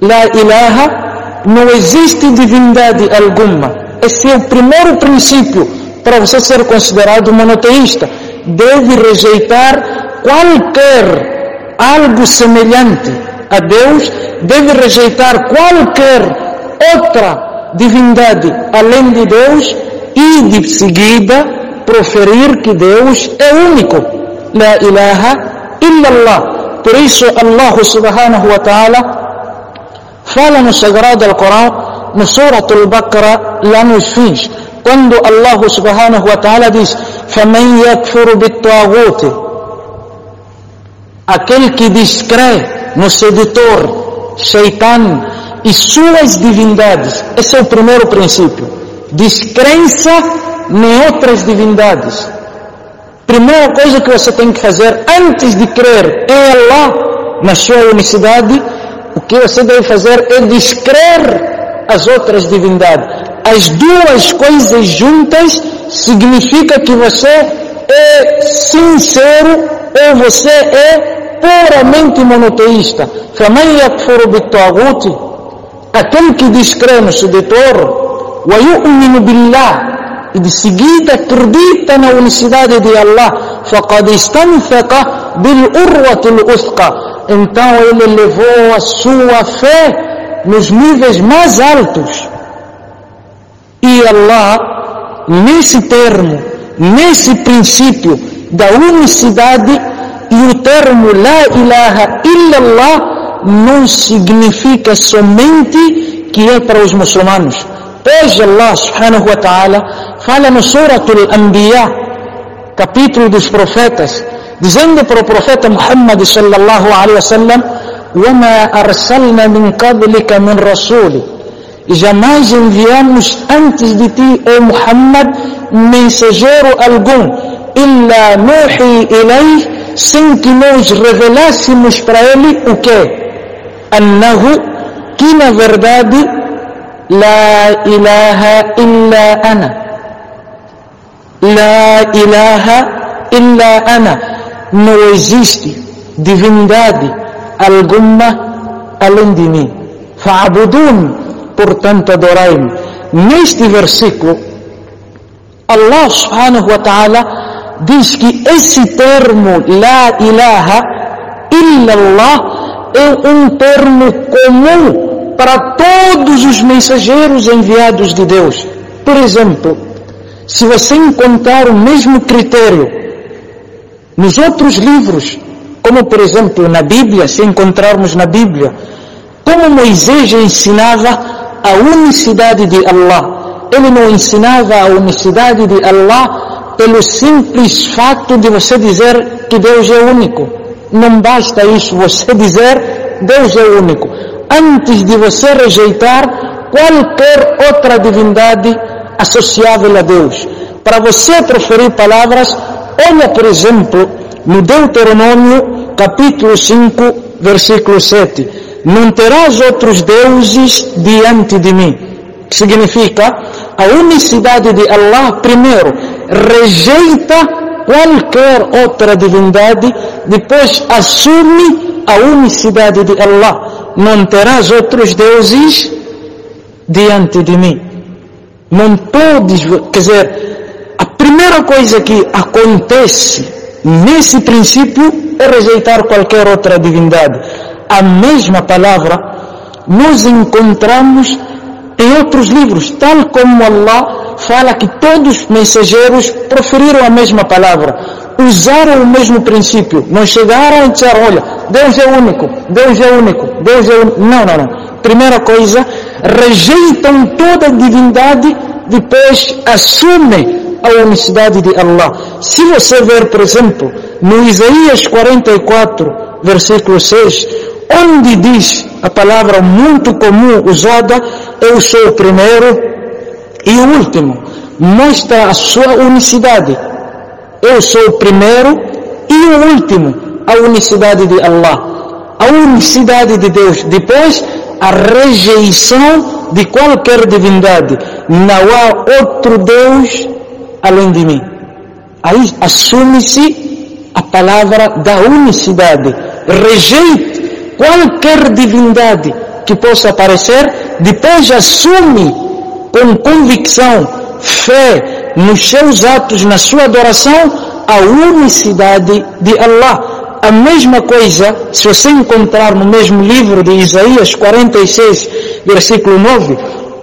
La ilaha, não existe divindade alguma. Esse é o primeiro princípio para você ser considerado monoteísta. Deve rejeitar qualquer algo semelhante a Deus, deve rejeitar qualquer outra divindade além de Deus e de seguida proferir que Deus é único. La ilaha illallah. Por isso Allah subhanahu wa ta'ala fala no Sagrado Alcorão, no Surat Al-Baqarah, lá nos fins, quando Allah subhanahu wa ta'ala diz فَمَنْ يَكْفُرُ بِالطَّاغُوتِ Aquele que descrê no sedutor, Shaitan e suas divindades. Esse é o primeiro princípio. Descrença em outras divindades. Primeira coisa que você tem que fazer antes de crer em Allah, na sua unicidade, o que você deve fazer é descrer as outras divindades. As duas coisas juntas significa que você é sincero ou você é puramente monoteísta. فَمَنْ يَكْفُرُ بِالطَّاغُوتِ Aquele que descrê no sedutor, وَيُؤْمِنُ بِاللَّهِ e de seguida acredita na unicidade de Allah, فَقَدْ اسْتَنْفَقَ بِالْأُرْوَةِ الْأُثْقَى então ele levou a sua fé nos níveis mais altos. E Allah, nesse termo, nesse princípio da unicidade, e o termo La ilaha illallah não significa somente que é para os muçulmanos. Pois Allah subhanahu wa ta'ala fala no Suratul Anbiya, capítulo dos profetas, dicendo por el profeta Muhammad sallallahu alaihi wasallam وما أرسلنا من قبلك من رسول y jamais enviamos antes de ti oh Muhammad mensajero alguno illa nuhi ilayh sin que nos revelásemos para él o qué أنه que na verdade la ilaha illa ana la ilaha illa ana Não existe divindade alguma além de mim. Fa'budun, portanto adorai-me. Neste versículo, Allah subhanahu wa ta'ala diz que esse termo La ilaha illallah é um termo comum para todos os mensageiros enviados de Deus. Por exemplo, se você encontrar o mesmo critério nos outros livros, como por exemplo na Bíblia, se encontrarmos na Bíblia, como Moisés ensinava a unicidade de Allah. Ele não ensinava a unicidade de Allah pelo simples fato de você dizer que Deus é único. Não basta isso, você dizer Deus é único. Antes de você rejeitar qualquer outra divindade associável a Deus. Para você proferir palavras, olha por exemplo no Deuteronômio capítulo 5, versículo 7. Não terás outros deuses diante de mim. Significa a unicidade de Allah primeiro rejeita qualquer outra divindade, depois assume a unicidade de Allah. Não terás outros deuses diante de mim. Não podes, quer dizer, primeira coisa que acontece nesse princípio é rejeitar qualquer outra divindade. A mesma palavra nós encontramos em outros livros, tal como Allah fala que todos os mensageiros proferiram a mesma palavra, usaram o mesmo princípio, não chegaram a dizer, olha, Deus é único, Deus é único, Deus é único. Não, não, não. Primeira coisa, rejeitam toda divindade, depois assumem a unicidade de Allah. Se você ver, por exemplo, no Isaías 44, versículo 6, onde diz a palavra muito comum usada, eu sou o primeiro e o último, mostra a sua unicidade. Eu sou o primeiro e o último, a unicidade de Allah. A unicidade de Deus. Depois, a rejeição de qualquer divindade. Não há outro Deus além de mim. Aí assume-se a palavra da unicidade. Rejeite qualquer divindade que possa aparecer, depois assume com convicção, fé nos seus atos, na sua adoração, a unicidade de Allah. A mesma coisa, se você encontrar no mesmo livro de Isaías 46, versículo 9,